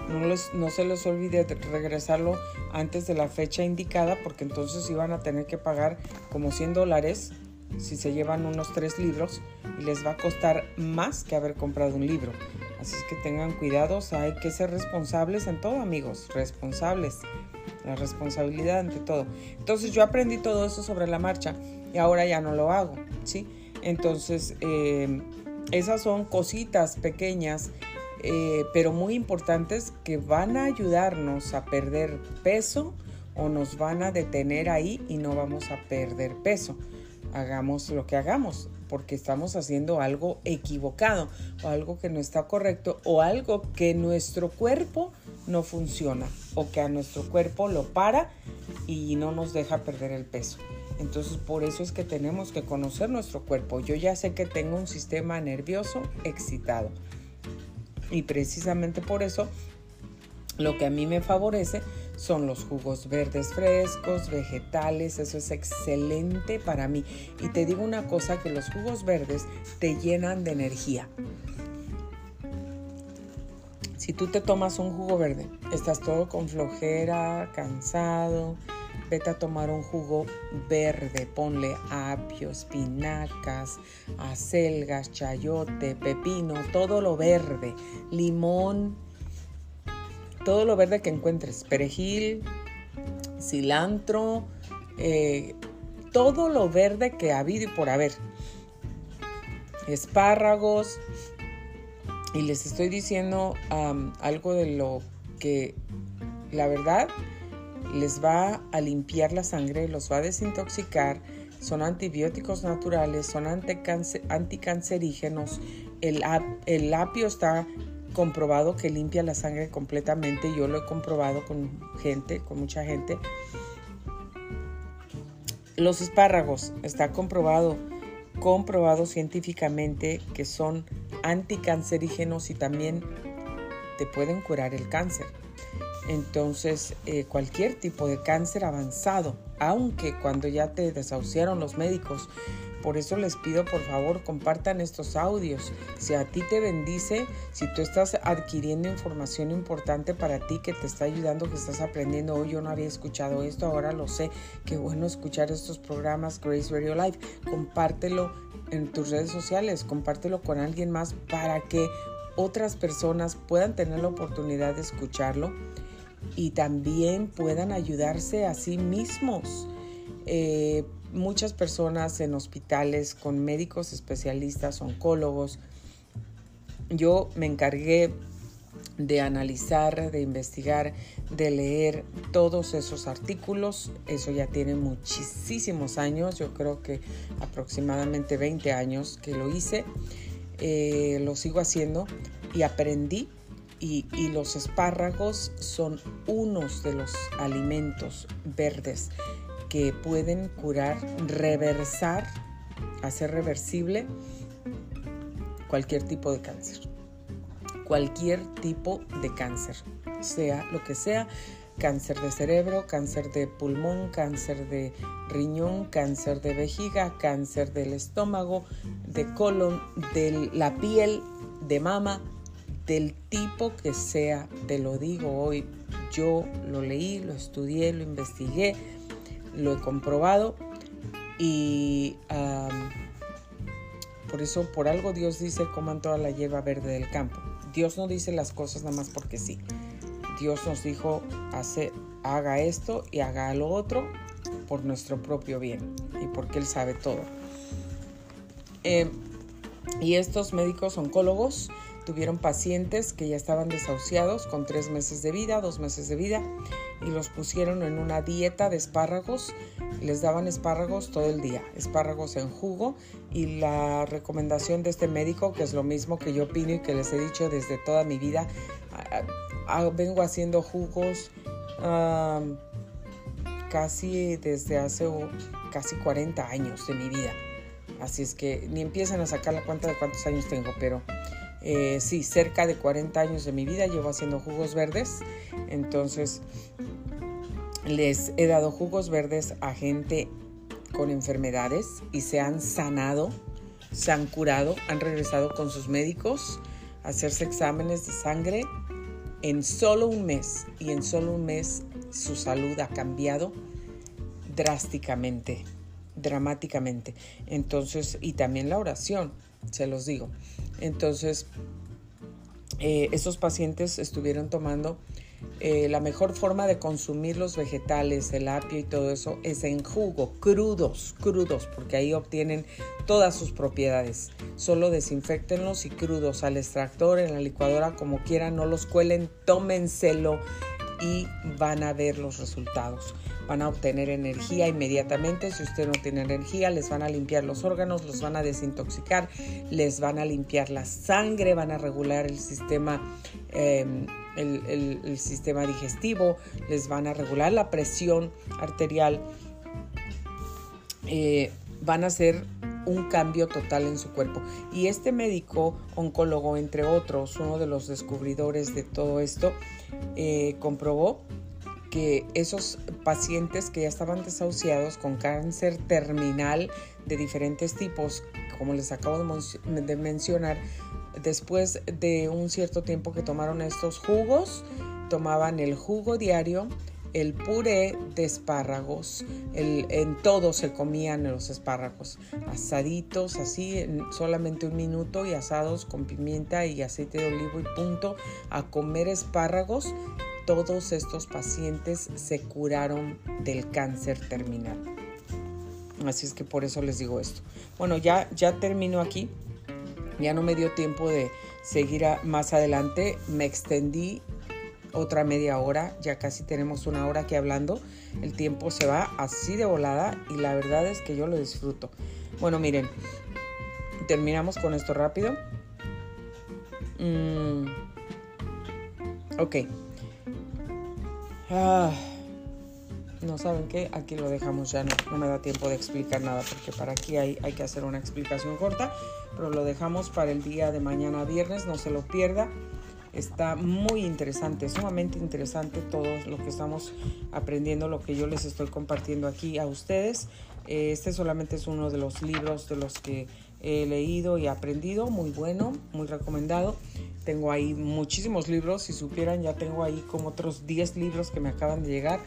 No, no se les olvide regresarlo antes de la fecha indicada porque entonces iban a tener que pagar como 100 dólares si se llevan unos tres libros y les va a costar más que haber comprado un libro. Así que tengan cuidados, hay que ser responsables en todo, amigos, responsables. La responsabilidad ante todo. Entonces yo aprendí todo eso sobre la marcha y ahora ya no lo hago, ¿sí? Entonces, eh, esas son cositas pequeñas, eh, pero muy importantes que van a ayudarnos a perder peso o nos van a detener ahí y no vamos a perder peso hagamos lo que hagamos, porque estamos haciendo algo equivocado o algo que no está correcto o algo que nuestro cuerpo no funciona o que a nuestro cuerpo lo para y no nos deja perder el peso. Entonces por eso es que tenemos que conocer nuestro cuerpo. Yo ya sé que tengo un sistema nervioso excitado y precisamente por eso lo que a mí me favorece son los jugos verdes frescos, vegetales, eso es excelente para mí. Y te digo una cosa, que los jugos verdes te llenan de energía. Si tú te tomas un jugo verde, estás todo con flojera, cansado, vete a tomar un jugo verde, ponle apio, espinacas, acelgas, chayote, pepino, todo lo verde, limón, todo lo verde que encuentres, perejil, cilantro, eh, todo lo verde que ha habido y por haber. Espárragos. Y les estoy diciendo algo de lo que la verdad les va a limpiar la sangre, los va a desintoxicar. Son antibióticos naturales, son anticancerígenos. El, el apio está comprobado que limpia la sangre completamente. Yo lo he comprobado con gente, con mucha gente. Los espárragos, está comprobado, comprobado científicamente que son anticancerígenos y también te pueden curar el cáncer. Entonces, eh, cualquier tipo de cáncer avanzado, aunque cuando ya te desahuciaron los médicos, por eso les pido por favor compartan estos audios. Si a ti te bendice, si tú estás adquiriendo información importante para ti que te está ayudando, que estás aprendiendo, hoy yo no había escuchado esto, ahora lo sé, qué bueno escuchar estos programas Grace Radio Live. Compártelo en tus redes sociales, compártelo con alguien más para que otras personas puedan tener la oportunidad de escucharlo y también puedan ayudarse a sí mismos. Eh, muchas personas en hospitales con médicos especialistas, oncólogos. Yo me encargué de analizar, de investigar, de leer todos esos artículos. Eso ya tiene muchísimos años, yo creo que aproximadamente 20 años que lo hice. Eh, lo sigo haciendo y aprendí y, y, los espárragos son unos de los alimentos verdes que pueden curar, reversar, hacer reversible cualquier tipo de cáncer. Cualquier tipo de cáncer, sea lo que sea, cáncer de cerebro, cáncer de pulmón, cáncer de riñón, cáncer de vejiga, cáncer del estómago, de colon, de la piel, de mama, del tipo que sea, te lo digo hoy, yo lo leí, lo estudié, lo investigué, lo he comprobado y por eso por algo Dios dice coman toda la hierba verde del campo. Dios no dice las cosas nada más porque sí. Dios nos dijo hace, haga esto y haga lo otro por nuestro propio bien y porque Él sabe todo. Eh, y estos médicos oncólogos tuvieron pacientes que ya estaban desahuciados con tres meses de vida, dos meses de vida, y los pusieron en una dieta de espárragos. Les daban espárragos todo el día, espárragos en jugo, y la recomendación de este médico, que es lo mismo que yo opino y que les he dicho desde toda mi vida, vengo haciendo jugos casi desde hace casi 40 años de mi vida. Así es que ni empiezan a sacar la cuenta de cuántos años tengo, pero eh, sí, cerca de 40 años de mi vida llevo haciendo jugos verdes. Entonces, les he dado jugos verdes a gente con enfermedades y se han sanado, se han curado, han regresado con sus médicos a hacerse exámenes de sangre en solo un mes. Y en solo un mes su salud ha cambiado drásticamente, dramáticamente. Entonces, y también la oración, se los digo. Entonces, eh, esos pacientes estuvieron tomando eh, la mejor forma de consumir los vegetales, el apio y todo eso es en jugo, crudos, crudos, porque ahí obtienen todas sus propiedades. Solo desinfectenlos y crudos al extractor, en la licuadora, como quieran, no los cuelen, tómenselo y van a ver los resultados van a obtener energía inmediatamente. Si usted no tiene energía, les van a limpiar los órganos, los van a desintoxicar, les van a limpiar la sangre, van a regular el sistema, em, el, sistema digestivo, les van a regular la presión arterial. Eh, van a hacer un cambio total en su cuerpo. Y este médico oncólogo, entre otros, uno de los descubridores de todo esto, eh, comprobó que esos pacientes que ya estaban desahuciados con cáncer terminal de diferentes tipos, como les acabo de, mencionar, después de un cierto tiempo que tomaron estos jugos, tomaban el jugo diario, el puré de espárragos, en todo se comían los espárragos, asaditos así, en solamente un minuto y asados con pimienta y aceite de olivo y punto, a comer espárragos todos estos pacientes se curaron del cáncer terminal. Así es que por eso les digo esto. Bueno, ya, ya termino aquí. Ya no me dio tiempo de seguir más adelante. Me extendí otra media hora. Ya casi tenemos una hora aquí hablando. El tiempo se va así de volada y la verdad es que yo lo disfruto. Bueno, miren, terminamos con esto rápido. Mm, ok. Ah, no saben qué, aquí lo dejamos ya, no, me da tiempo de explicar nada porque para aquí hay, hay que hacer una explicación corta, pero lo dejamos para el día de mañana viernes, no se lo pierda. Está muy interesante, sumamente interesante todo lo que estamos aprendiendo, lo que yo les estoy compartiendo aquí a ustedes. Este solamente es uno de los libros de los que he leído y aprendido, muy bueno, muy recomendado. Tengo ahí muchísimos libros, si supieran, ya tengo ahí como otros 10 libros que me acaban de llegar,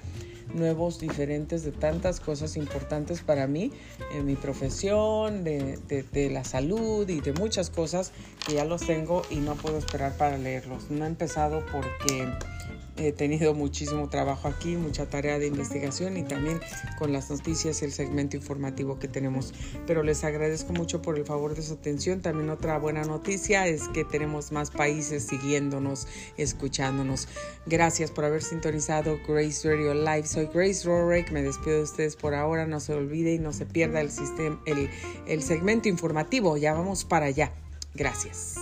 nuevos, diferentes, de tantas cosas importantes para mí, en mi profesión, de, de, la salud y de muchas cosas que ya los tengo y no puedo esperar para leerlos. No he empezado porque He tenido muchísimo trabajo aquí, mucha tarea de investigación y también con las noticias y el segmento informativo que tenemos. Pero les agradezco mucho por el favor de su atención. También otra buena noticia es que tenemos más países siguiéndonos, escuchándonos. Gracias por haber sintonizado Grace Radio Live. Soy Grace Rorick. Me despido de ustedes por ahora. No se olvide y no se pierda el, sistema, el, el segmento informativo. Ya vamos para allá. Gracias.